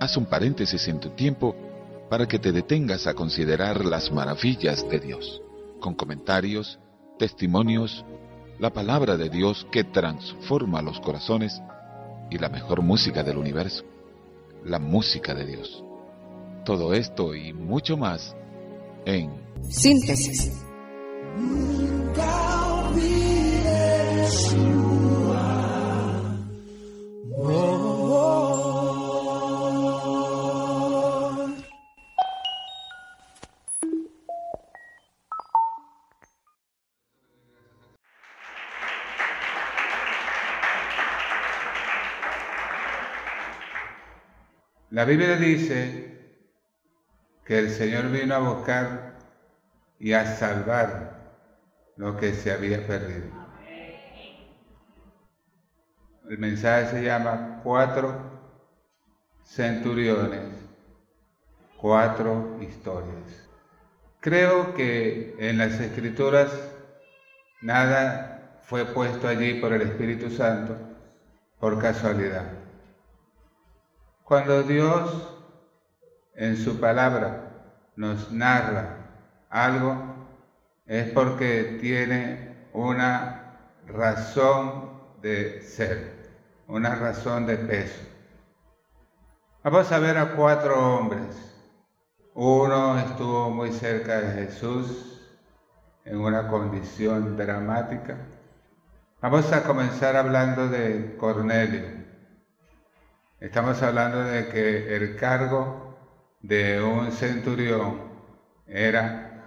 Haz un paréntesis en tu tiempo para que te detengas a considerar las maravillas de Dios, con comentarios, testimonios, la palabra de Dios que transforma los corazones y la mejor música del universo, la música de Dios. Todo esto y mucho más en Síntesis. La Biblia dice que el Señor vino a buscar y a salvar lo que se había perdido. El mensaje se llama cuatro centuriones, cuatro historias. Creo que en las escrituras nada fue puesto allí por el Espíritu Santo por casualidad. Cuando Dios en su palabra nos narra algo, es porque tiene una razón de ser, una razón de peso. Vamos a ver a cuatro hombres. Uno estuvo muy cerca de Jesús en una condición dramática. Vamos a comenzar hablando de Cornelio. Estamos hablando de que el cargo de un centurión era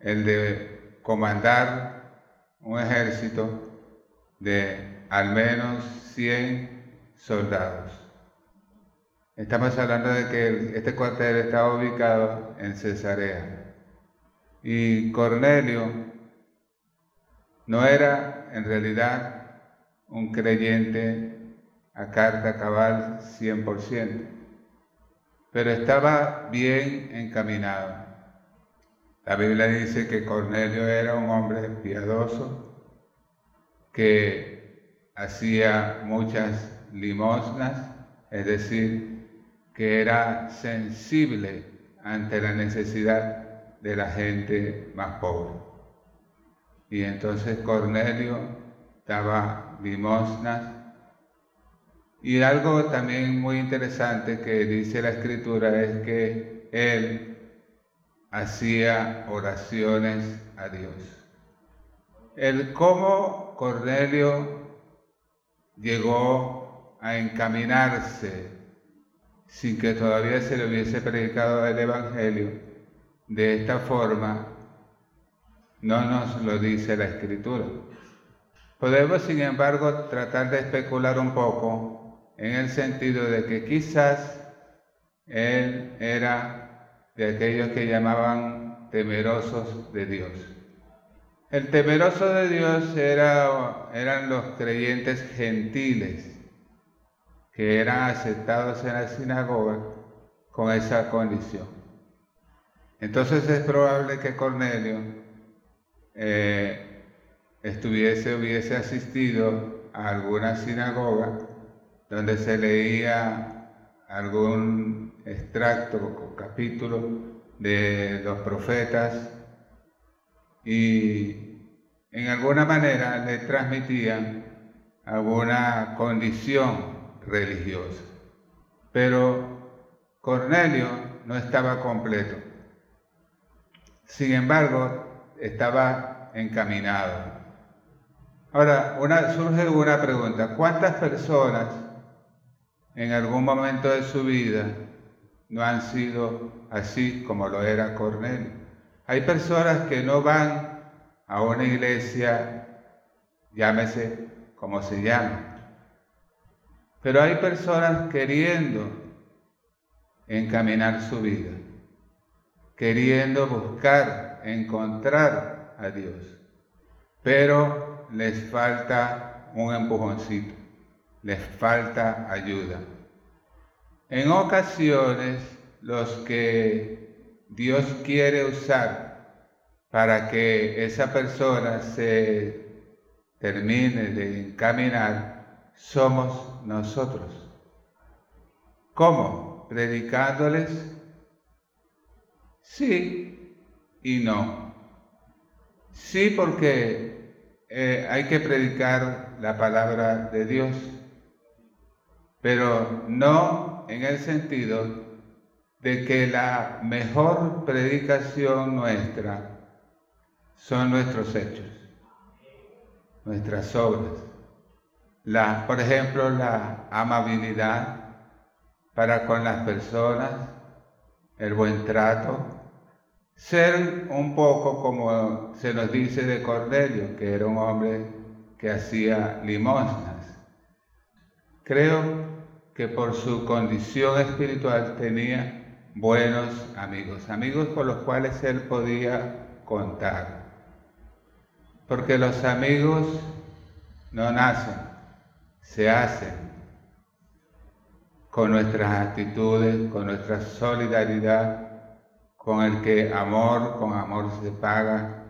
el de comandar un ejército de al menos 100 soldados. Estamos hablando de que este cuartel estaba ubicado en Cesarea. Y Cornelio no era en realidad un creyente a carta cabal 100%, pero estaba bien encaminado. La Biblia dice que Cornelio era un hombre piadoso, que hacía muchas limosnas, es decir, que era sensible ante la necesidad de la gente más pobre. Y entonces Cornelio daba limosnas y algo también muy interesante que dice la escritura es que él hacía oraciones a Dios. El cómo Cornelio llegó a encaminarse sin que todavía se le hubiese predicado el Evangelio de esta forma, no nos lo dice la escritura. Podemos, sin embargo, tratar de especular un poco en el sentido de que quizás él era de aquellos que llamaban temerosos de Dios. El temeroso de Dios era, eran los creyentes gentiles que eran aceptados en la sinagoga con esa condición. Entonces es probable que Cornelio eh, estuviese, hubiese asistido a alguna sinagoga donde se leía algún extracto o capítulo de los profetas y en alguna manera le transmitían alguna condición religiosa. Pero Cornelio no estaba completo. Sin embargo, estaba encaminado. Ahora, una, surge una pregunta. ¿Cuántas personas en algún momento de su vida no han sido así como lo era Cornelio. Hay personas que no van a una iglesia, llámese como se llama, pero hay personas queriendo encaminar su vida, queriendo buscar, encontrar a Dios, pero les falta un empujoncito les falta ayuda. En ocasiones, los que Dios quiere usar para que esa persona se termine de encaminar somos nosotros. ¿Cómo? ¿Predicándoles? Sí y no. Sí porque eh, hay que predicar la palabra de Dios, pero no en el sentido de que la mejor predicación nuestra son nuestros hechos, nuestras obras. La, por ejemplo, la amabilidad para con las personas, el buen trato, ser un poco como se nos dice de Cornelio, que era un hombre que hacía limosnas. Creo que por su condición espiritual tenía buenos amigos, amigos con los cuales él podía contar. Porque los amigos no nacen, se hacen con nuestras actitudes, con nuestra solidaridad, con el que amor con amor se paga,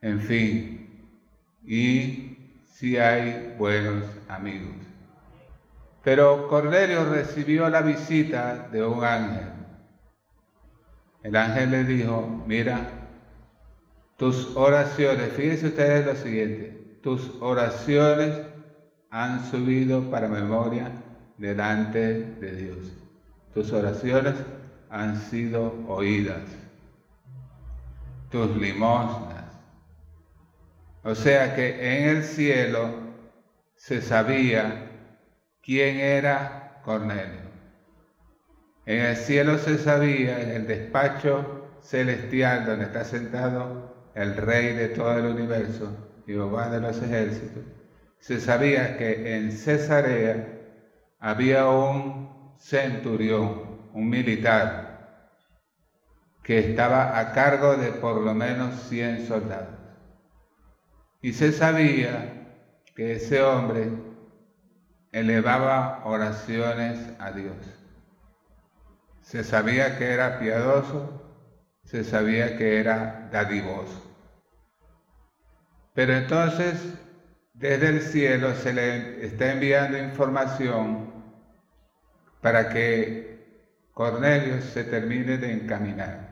en fin, y si hay buenos amigos. Pero Cornelio recibió la visita de un ángel el ángel le dijo, mira, tus oraciones, fíjense ustedes lo siguiente, tus oraciones han subido para memoria delante de Dios. Tus oraciones han sido oídas. Tus limosnas. O sea que en el cielo se sabía quién era Cornelio. En el cielo se sabía, en el despacho celestial donde está sentado el rey de todo el universo, Jehová de los ejércitos, se sabía que en Cesarea había un centurión, un militar, que estaba a cargo de por lo menos 100 soldados. Y se sabía que ese hombre elevaba oraciones a Dios. Se sabía que era piadoso, se sabía que era dadivoso. Pero entonces, desde el cielo se le está enviando información para que Cornelio se termine de encaminar.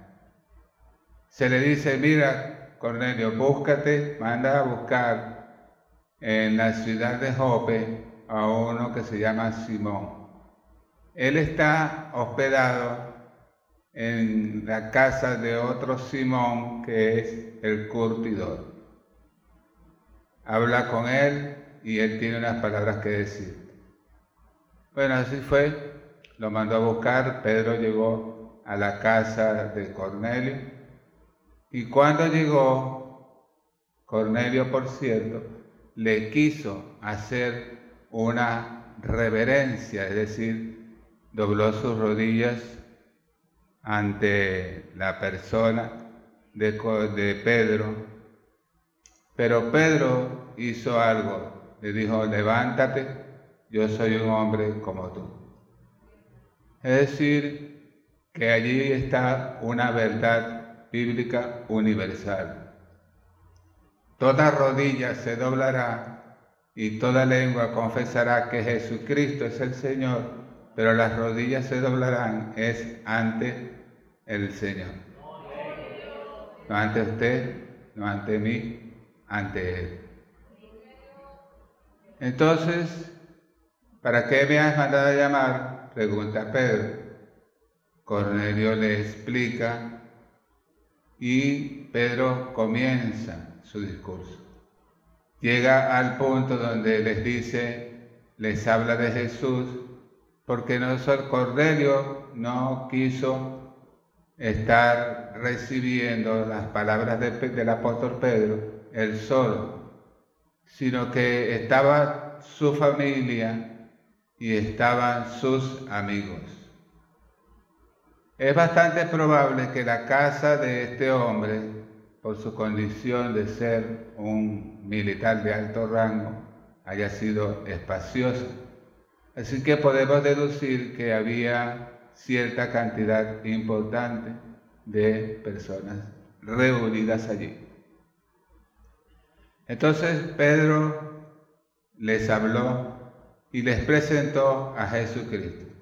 Se le dice, mira, Cornelio, búscate, manda a buscar en la ciudad de Jope a uno que se llama Simón él está hospedado en la casa de otro Simón que es el curtidor. Habla con él y él tiene unas palabras que decir. Bueno, así fue, lo mandó a buscar, Pedro llegó a la casa de Cornelio y cuando llegó, Cornelio, por cierto, le quiso hacer una reverencia, es decir, dobló sus rodillas ante la persona de, de Pedro, pero Pedro hizo algo, le dijo, levántate, yo soy un hombre como tú. Es decir, que allí está una verdad bíblica universal. Toda rodilla se doblará y toda lengua confesará que Jesucristo es el Señor pero las rodillas se doblarán es ante el Señor. No ante usted, no ante mí, ante Él. Entonces, ¿para qué me has mandado a llamar? Pregunta Pedro. Cornelio le explica y Pedro comienza su discurso. Llega al punto donde les dice, les habla de Jesús porque Cornelio no quiso estar recibiendo las palabras del apóstol Pedro él solo, sino que estaba su familia y estaban sus amigos. Es bastante probable que la casa de este hombre, por su condición de ser un militar de alto rango, haya sido espaciosa Así que podemos deducir que había cierta cantidad importante de personas reunidas allí. Entonces Pedro les habló y les presentó a Jesucristo.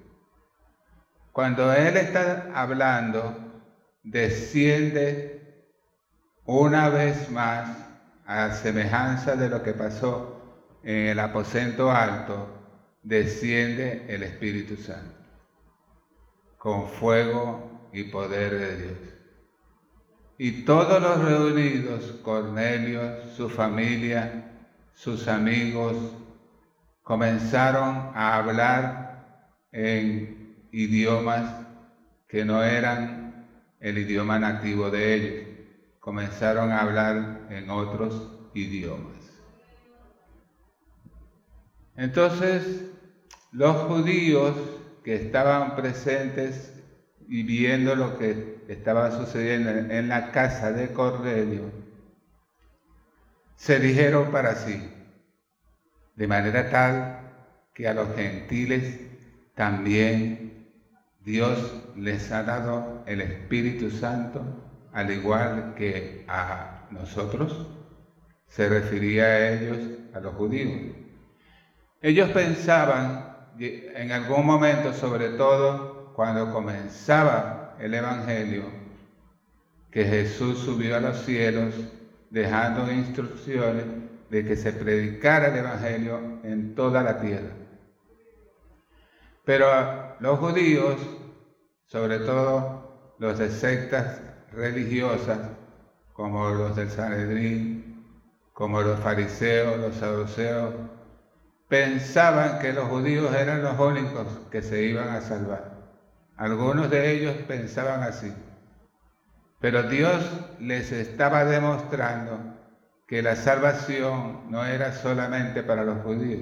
Cuando Él está hablando, desciende una vez más a semejanza de lo que pasó en el aposento alto, desciende el Espíritu Santo con fuego y poder de Dios. Y todos los reunidos, Cornelio, su familia, sus amigos, comenzaron a hablar en idiomas que no eran el idioma nativo de ellos. Comenzaron a hablar en otros idiomas. Entonces, los judíos que estaban presentes y viendo lo que estaba sucediendo en la casa de Cornelio, se dijeron para sí, de manera tal que a los gentiles también Dios les ha dado el Espíritu Santo, al igual que a nosotros, se refería a ellos, a los judíos. Ellos pensaban en algún momento, sobre todo cuando comenzaba el Evangelio, que Jesús subió a los cielos dejando instrucciones de que se predicara el Evangelio en toda la tierra. Pero los judíos, sobre todo los de sectas religiosas, como los del Sanedrín, como los fariseos, los saduceos, pensaban que los judíos eran los únicos que se iban a salvar. Algunos de ellos pensaban así. Pero Dios les estaba demostrando que la salvación no era solamente para los judíos,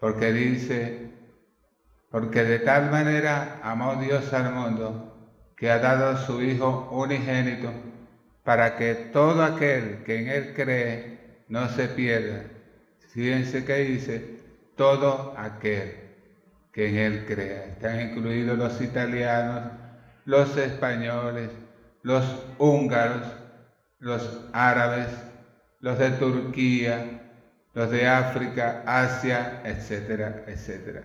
porque dice, porque de tal manera amó Dios al mundo que ha dado a su Hijo unigénito para que todo aquel que en Él cree no se pierda, Fíjense que dice, todo aquel que en Él crea. Están incluidos los italianos, los españoles, los húngaros, los árabes, los de Turquía, los de África, Asia, etcétera, etcétera.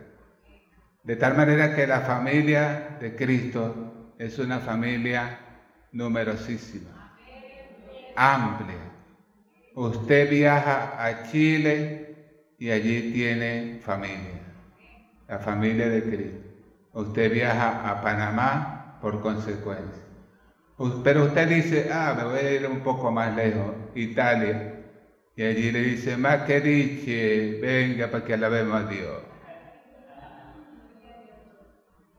De tal manera que la familia de Cristo es una familia numerosísima, amplia. Usted viaja a Chile y allí tiene familia, la familia de Cristo. Usted viaja a Panamá por consecuencia. Pero usted dice, ah, me voy a ir un poco más lejos, Italia. Y allí le dice, más que dice, venga para que alabemos a Dios.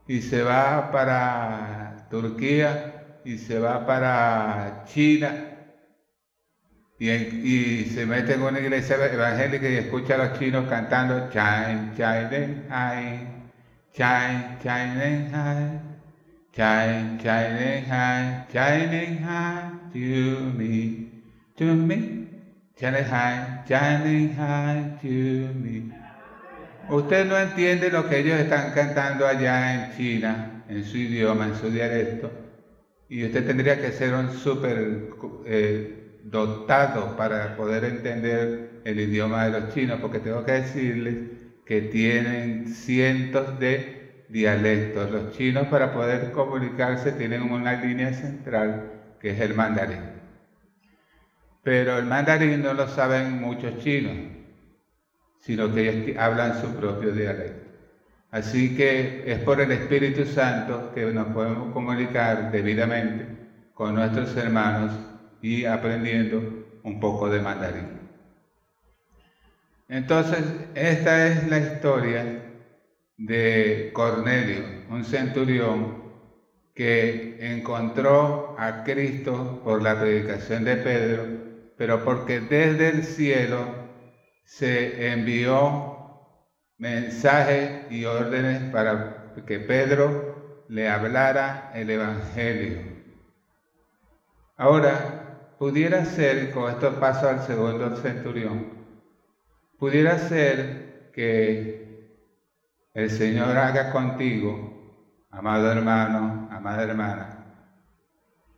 Y se va para Turquía y se va para China y, se mete en una iglesia evangélica y escucha a los chinos cantando. Usted no entiende lo que ellos están cantando allá en China, en su idioma, en su dialecto, y usted tendría que ser un súper... Eh, dotado para poder entender el idioma de los chinos, porque tengo que decirles que tienen cientos de dialectos. Los chinos para poder comunicarse tienen una línea central que es el mandarín. Pero el mandarín no lo saben muchos chinos, sino que ellos hablan su propio dialecto. Así que es por el Espíritu Santo que nos podemos comunicar debidamente con nuestros hermanos y aprendiendo un poco de mandarín. Entonces, esta es la historia de Cornelio, un centurión que encontró a Cristo por la predicación de Pedro, pero porque desde el cielo se envió mensajes y órdenes para que Pedro le hablara el Evangelio. Ahora, pudiera ser, con esto paso al segundo centurión, pudiera ser que el Señor haga contigo, amado hermano, amada hermana,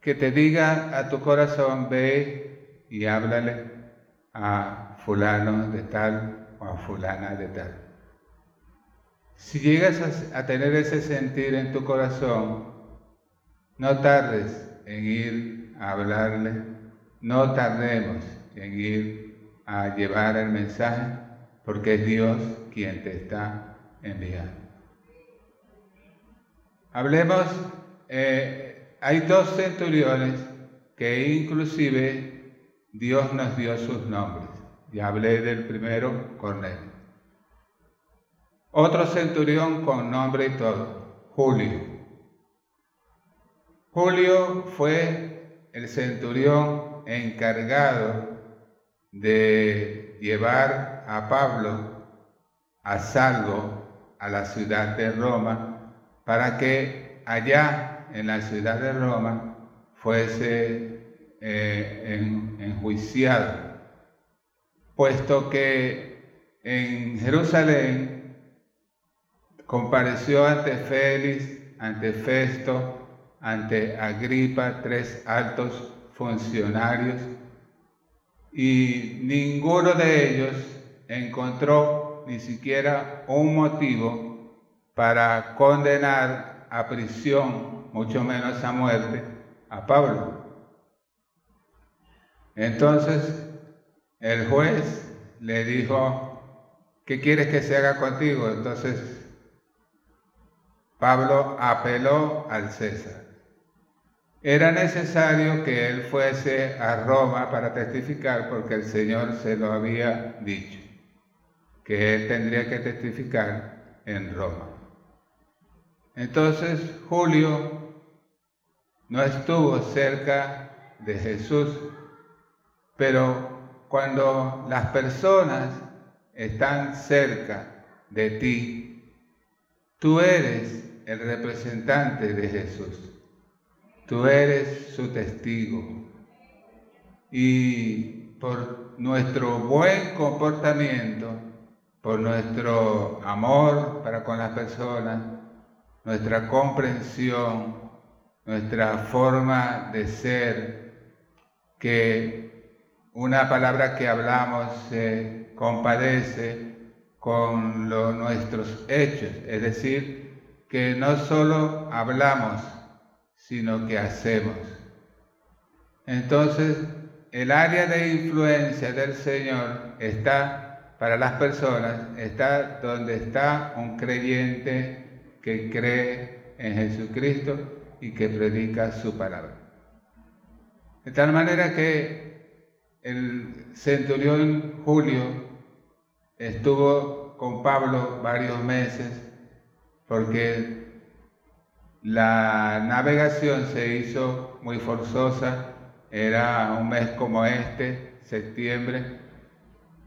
que te diga a tu corazón, ve y háblale a fulano de tal o a fulana de tal. Si llegas a, tener ese sentir en tu corazón, no tardes en ir a hablarle, no tardemos en ir a llevar el mensaje, porque es Dios quien te está enviando. Hablemos, eh, hay dos centuriones que inclusive Dios nos dio sus nombres. Ya hablé del primero, Cornelio. Otro centurión con nombre y todo, Julio. Julio fue el centurión encargado de llevar a Pablo a salvo a la ciudad de Roma para que allá en la ciudad de Roma fuese eh, enjuiciado, puesto que en Jerusalén compareció ante Félix, ante Festo, ante Agripa, tres altos funcionarios, y ninguno de ellos encontró ni siquiera un motivo para condenar a prisión, mucho menos a muerte, a Pablo. Entonces el juez le dijo, ¿qué quieres que se haga contigo? Entonces Pablo apeló al César. Era necesario que él fuese a Roma para testificar porque el Señor se lo había dicho, que él tendría que testificar en Roma. Entonces Julio no estuvo cerca de Jesús, pero cuando las personas están cerca de ti, tú eres el representante de Jesús, tú eres su testigo. Y por nuestro buen comportamiento, por nuestro amor para con las personas, nuestra comprensión, nuestra forma de ser, que una palabra que hablamos se compadece con nuestros hechos, es decir, que no solo hablamos, sino que hacemos. Entonces, el área de influencia del Señor está para las personas, está donde está un creyente que cree en Jesucristo y que predica su palabra. De tal manera que el centurión Julio estuvo con Pablo varios meses porque la navegación se hizo muy forzosa, era un mes como este, septiembre,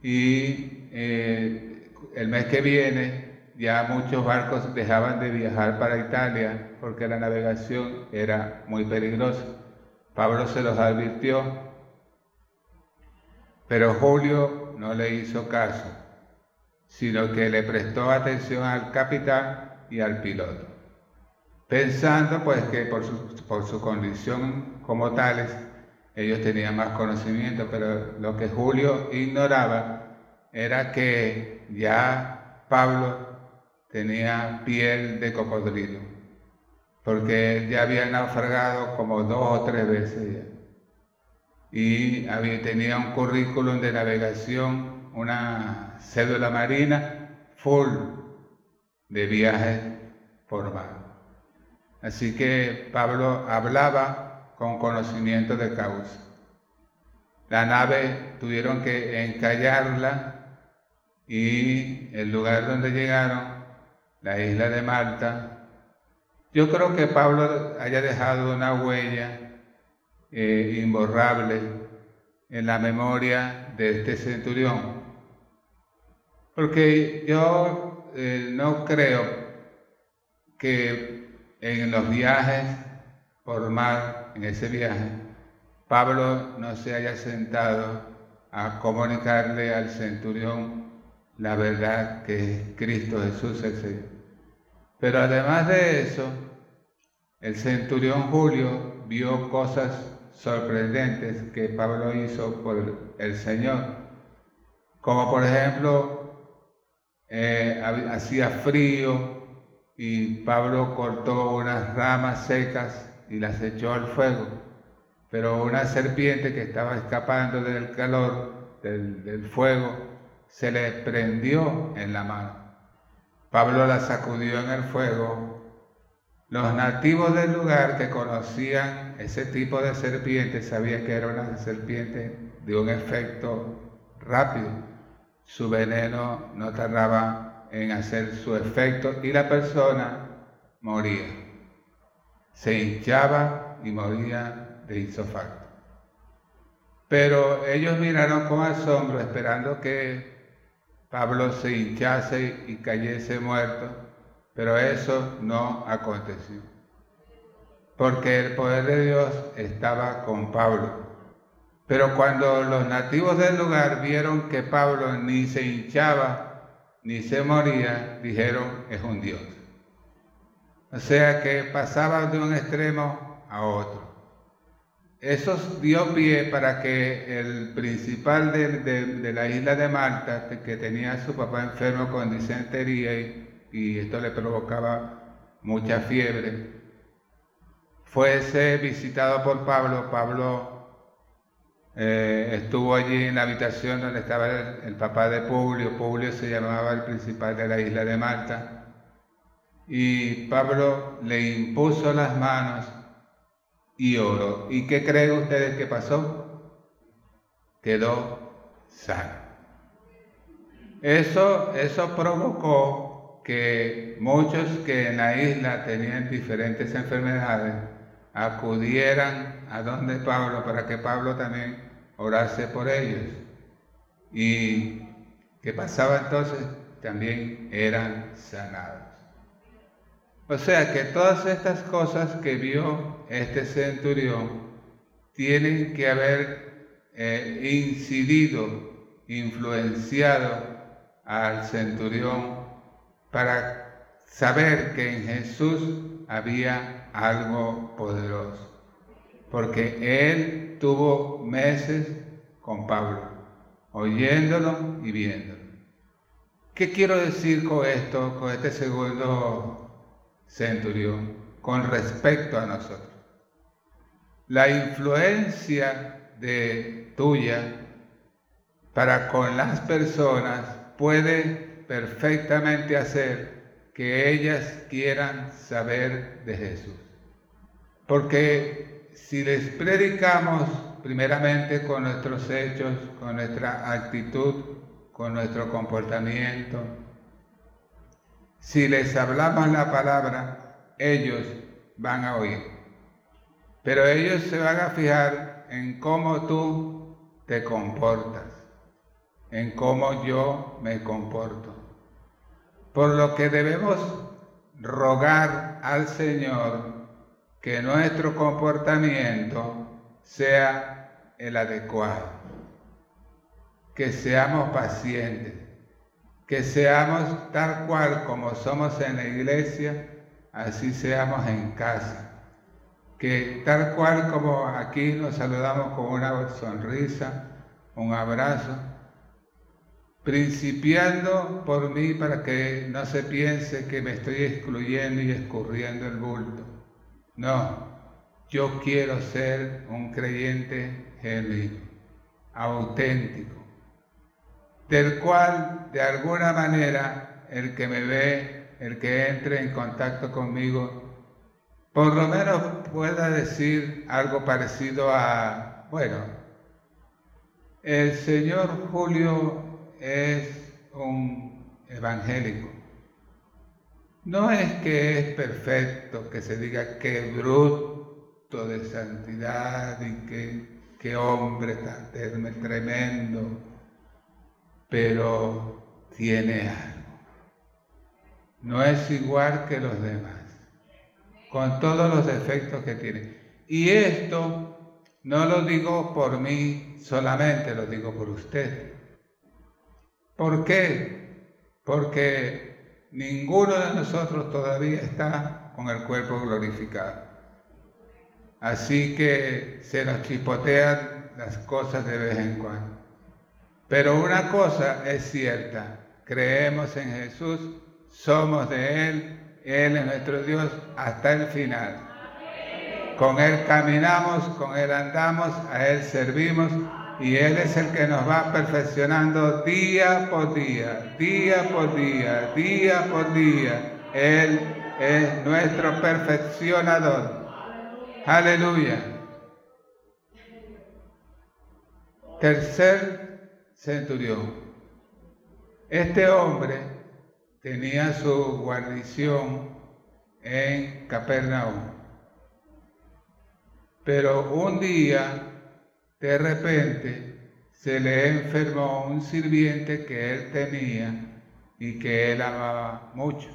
y eh, el mes que viene ya muchos barcos dejaban de viajar para Italia porque la navegación era muy peligrosa. Pablo se los advirtió, pero Julio no le hizo caso, sino que le prestó atención al capitán y al piloto, pensando pues que por su, condición como tales, ellos tenían más conocimiento, pero lo que Julio ignoraba era que ya Pablo tenía piel de cocodrilo, porque ya había naufragado como dos o tres veces ya. Y había, tenía un currículum de navegación, una cédula marina full de viajes por mar. Así que Pablo hablaba con conocimiento de causa. La nave tuvieron que encallarla y el lugar donde llegaron la isla de Malta, yo creo que Pablo haya dejado una huella eh, imborrable en la memoria de este centurión, porque yo eh, no creo que en los viajes por mar, en ese viaje, Pablo no se haya sentado a comunicarle al centurión la verdad que es Cristo Jesús el Señor. Pero además de eso, el centurión Julio vio cosas sorprendentes que Pablo hizo por el Señor. Como por ejemplo, eh, hacía frío y Pablo cortó unas ramas secas y las echó al fuego. Pero una serpiente que estaba escapando del calor, del, fuego, se le prendió en la mano. Pablo la sacudió en el fuego. Los nativos del lugar que conocían ese tipo de serpiente sabían que era una serpiente de un efecto rápido. Su veneno no tardaba en hacer su efecto y la persona moría. Se hinchaba y moría de isofacto. Pero ellos miraron con asombro esperando que Pablo se hinchase y cayese muerto, pero eso no aconteció, porque el poder de Dios estaba con Pablo. Pero cuando los nativos del lugar vieron que Pablo ni se hinchaba ni se moría, dijeron, es un Dios. O sea que pasaba de un extremo a otro. Eso dio pie para que el principal de, la isla de Malta, que tenía a su papá enfermo con disentería y, esto le provocaba mucha fiebre, fuese visitado por Pablo. Pablo eh, estuvo allí en la habitación donde estaba el, papá de Publio. Publio se llamaba el principal de la isla de Malta. Y Pablo le impuso las manos y oro. ¿Y qué creen ustedes que pasó? Quedó sano. Eso, eso provocó que muchos que en la isla tenían diferentes enfermedades acudieran a donde Pablo para que Pablo también orase por ellos. Y que pasaba entonces también eran sanados. O sea que todas estas cosas que vio este centurión tienen que haber eh, incidido, influenciado al centurión para saber que en Jesús había algo poderoso. Porque él tuvo meses con Pablo, oyéndolo y viéndolo. ¿Qué quiero decir con esto, con este segundo centurión con respecto a nosotros. La influencia de tuya para con las personas puede perfectamente hacer que ellas quieran saber de Jesús. Porque si les predicamos primeramente con nuestros hechos, con nuestra actitud, con nuestro comportamiento, si les hablamos la palabra, ellos van a oír. Pero ellos se van a fijar en cómo tú te comportas, en cómo yo me comporto. Por lo que debemos rogar al Señor que nuestro comportamiento sea el adecuado, que seamos pacientes, que seamos tal cual como somos en la iglesia, así seamos en casa. Que tal cual como aquí nos saludamos con una sonrisa, un abrazo, principiando por mí para que no se piense que me estoy excluyendo y escurriendo el bulto. No, yo quiero ser un creyente genuino, auténtico del cual de alguna manera el que me ve, el que entre en contacto conmigo, por lo menos pueda decir algo parecido a, bueno, el señor Julio es un evangélico. No es que es perfecto, que se diga que bruto de santidad y que hombre tan tremendo pero tiene algo. No es igual que los demás, con todos los defectos que tiene. Y esto no lo digo por mí solamente, lo digo por usted. ¿Por qué? Porque ninguno de nosotros todavía está con el cuerpo glorificado. Así que se nos chispotean las cosas de vez en cuando. Pero una cosa es cierta, creemos en Jesús, somos de Él, Él es nuestro Dios hasta el final. Con Él caminamos, con Él andamos, a Él servimos y Él es el que nos va perfeccionando día por día, día por día, día por día. Él es nuestro perfeccionador. Aleluya. Tercer centurión. Este hombre tenía su guarnición en Capernaum. Pero un día, de repente, se le enfermó un sirviente que él tenía y que él amaba mucho.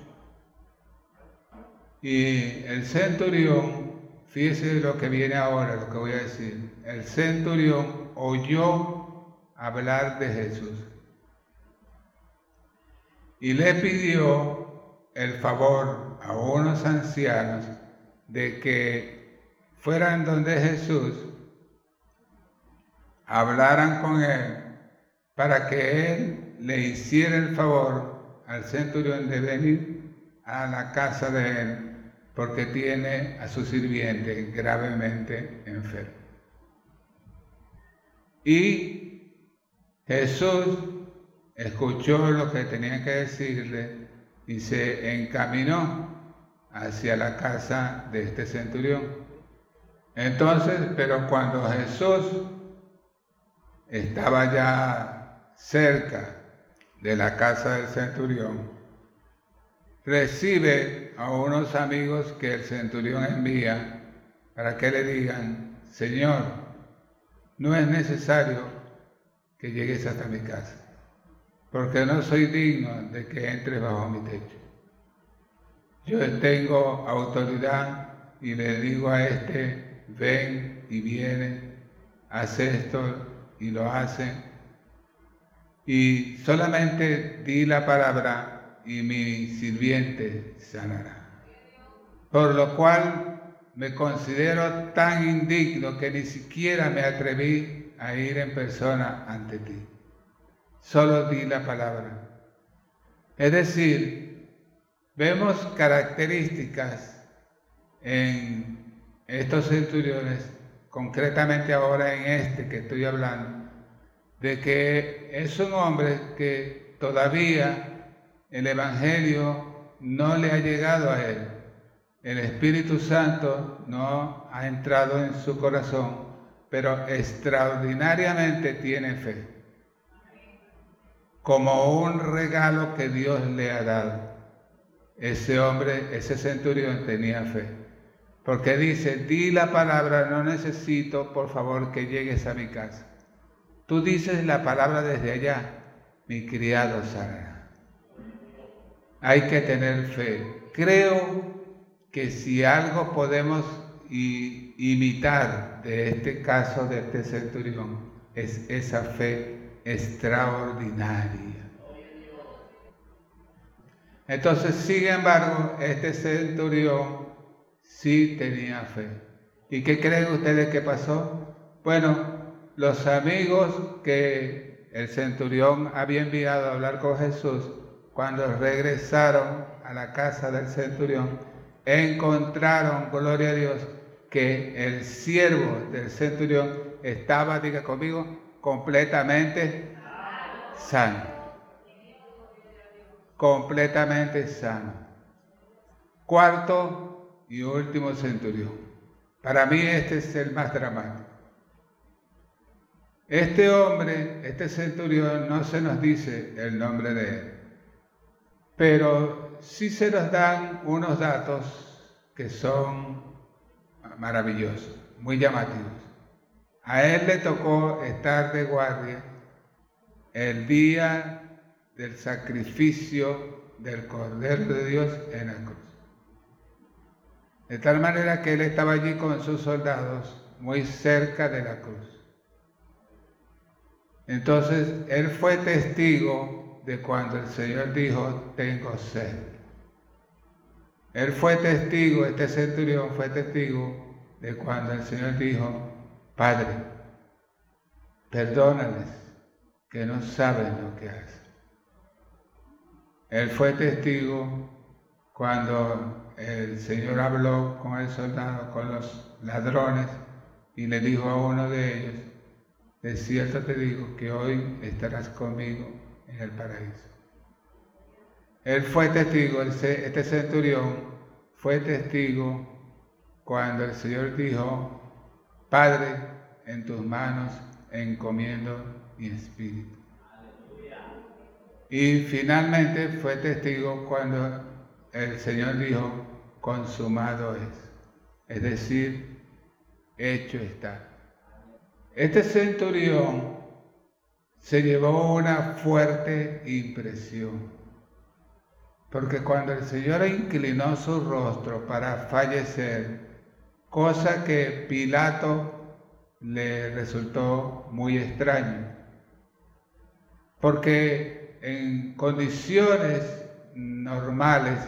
Y el centurión, fíjese lo que viene ahora, lo que voy a decir, el centurión oyó hablar de Jesús y le pidió el favor a unos ancianos de que fueran donde Jesús, hablaran con él para que él le hiciera el favor al centurión de venir a la casa de él porque tiene a su sirviente gravemente enfermo. Y Jesús escuchó lo que tenía que decirle y se encaminó hacia la casa de este centurión. Entonces, pero cuando Jesús estaba ya cerca de la casa del centurión, recibe a unos amigos que el centurión envía para que le digan, Señor, no es necesario que llegues hasta mi casa, porque no soy digno de que entres bajo mi techo. Yo tengo autoridad y le digo a este ven y viene, hace esto y lo hace. Y solamente di la palabra y mi sirviente sanará. Por lo cual me considero tan indigno que ni siquiera me atreví a ir en persona ante ti. Solo di la palabra. Es decir, vemos características en estos centuriones, concretamente ahora en este que estoy hablando, de que es un hombre que todavía el Evangelio no le ha llegado a él. El Espíritu Santo no ha entrado en su corazón, pero extraordinariamente tiene fe. Como un regalo que Dios le ha dado. Ese hombre, ese centurión tenía fe. Porque dice, di la palabra, no necesito, por favor, que llegues a mi casa. Tú dices la palabra desde allá, mi criado sanará. Hay que tener fe. Creo que si algo podemos imitar de este caso de este centurión, es esa fe extraordinaria. Entonces, sin embargo, este centurión sí tenía fe. ¿Y qué creen ustedes que pasó? Bueno, los amigos que el centurión había enviado a hablar con Jesús, cuando regresaron a la casa del centurión, encontraron, gloria a Dios, que el siervo del centurión estaba, diga conmigo, completamente sano. Completamente sano. Cuarto, y último centurión. Para mí este es el más dramático. Este hombre, este centurión, no se nos dice el nombre de él, pero sí se nos dan unos datos que son maravillosos, muy llamativos. A él le tocó estar de guardia el día del sacrificio del Cordero de Dios en la cruz. De tal manera que él estaba allí con sus soldados, muy cerca de la cruz. Entonces, él fue testigo de cuando el Señor dijo, tengo sed. Él fue testigo, este centurión fue testigo de cuando el Señor dijo, Padre, perdónales, que no saben lo que hacen. Él fue testigo cuando el Señor habló con el soldado, con los ladrones, y le dijo a uno de ellos, de cierto te digo que hoy estarás conmigo en el paraíso. Él fue testigo, este centurión fue testigo cuando el Señor dijo, Padre, en tus manos encomiendo mi espíritu. Y finalmente fue testigo cuando el Señor dijo, consumado es. Es decir, hecho está. Este centurión se llevó una fuerte impresión, porque cuando el Señor inclinó su rostro para fallecer, cosa que Pilato le resultó muy extraño, porque en condiciones normales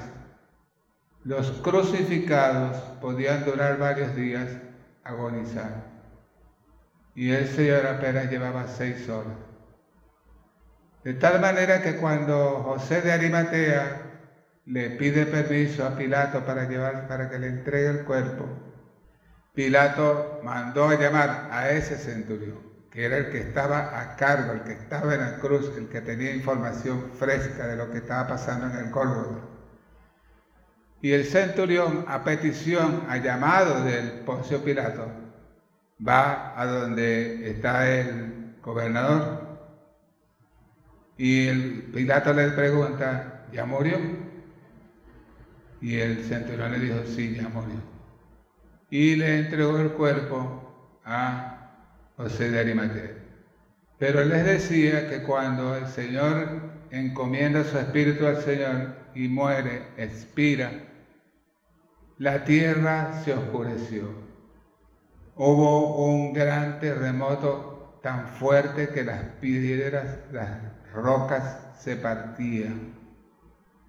los crucificados podían durar varios días agonizando. Y el Señor apenas llevaba seis horas. De tal manera que cuando José de Arimatea le pide permiso a Pilato para llevar, para que le entregue el cuerpo, Pilato mandó a llamar a ese centurión, que era el que estaba a cargo, el que estaba en la cruz, el que tenía información fresca de lo que estaba pasando en el Gólgota. Y el centurión, a petición, a llamado del Poncio Pilato, va a donde está el gobernador y el Pilato le pregunta, ¿ya murió? Y el centurión le dijo, sí, ya murió y le entregó el cuerpo a José de Arimatea. Pero les decía que cuando el Señor encomienda su espíritu al Señor y muere, expira, la tierra se oscureció. Hubo un gran terremoto tan fuerte que las piedras, las rocas se partían.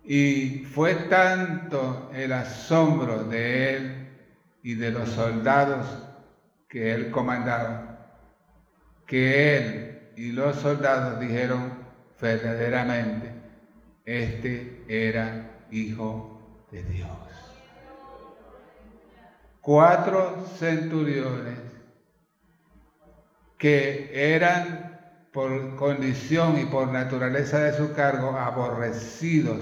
Y fue tanto el asombro de él y de los soldados que él comandaba, que él y los soldados dijeron verdaderamente, este era hijo de Dios. Cuatro centuriones que eran por condición y por naturaleza de su cargo aborrecidos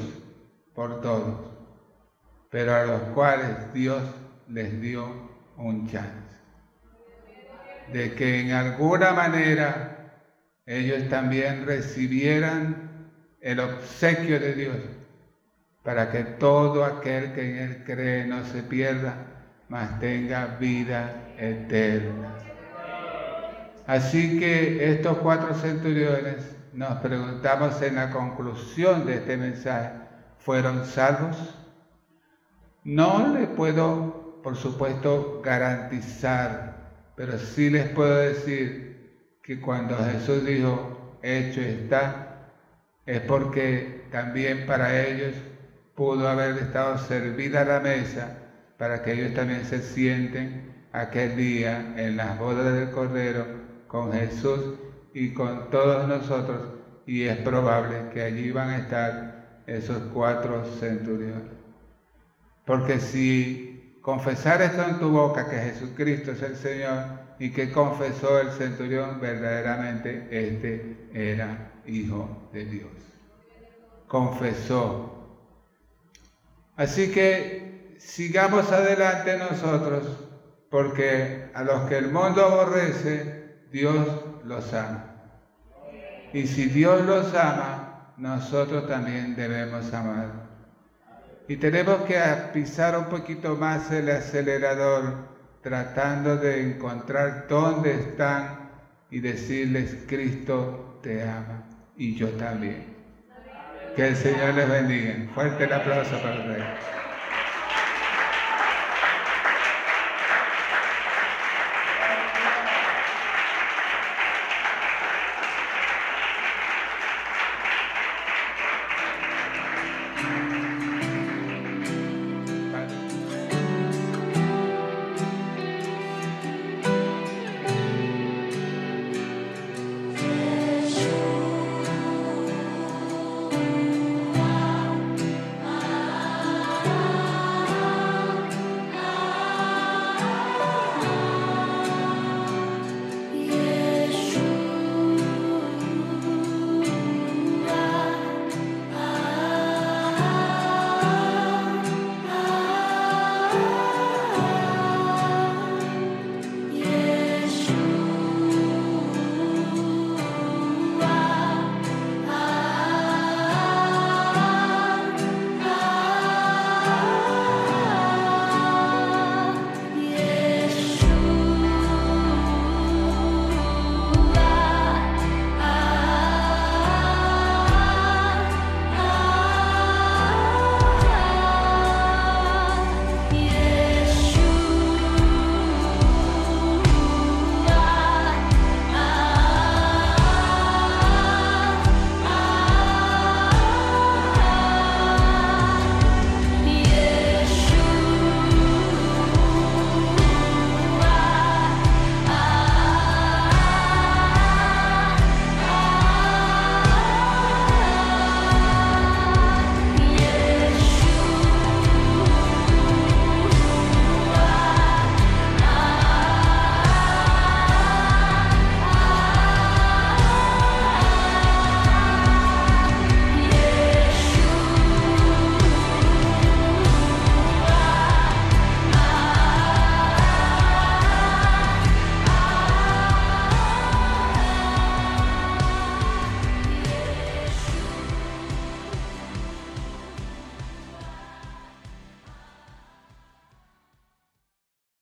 por todos, pero a los cuales Dios les dio un chance. De que en alguna manera ellos también recibieran el obsequio de Dios para que todo aquel que en Él cree no se pierda, mas tenga vida eterna. Así que estos cuatro centuriones nos preguntamos en la conclusión de este mensaje, ¿fueron salvos? No le puedo por supuesto, garantizar, pero sí les puedo decir que cuando Jesús dijo, hecho está, es porque también para ellos pudo haber estado servida la mesa para que ellos también se sienten aquel día en las bodas del Cordero con Jesús y con todos nosotros y es probable que allí van a estar esos cuatro centuriones. Porque si confesar esto en tu boca que Jesucristo es el Señor y que confesó el centurión verdaderamente este era hijo de Dios. Confesó. Así que sigamos adelante nosotros porque a los que el mundo aborrece, Dios los ama. Y si Dios los ama, nosotros también debemos amar. Y tenemos que pisar un poquito más el acelerador tratando de encontrar dónde están y decirles, Cristo te ama y yo también. Que el Señor les bendiga. Fuerte el aplauso para el Rey.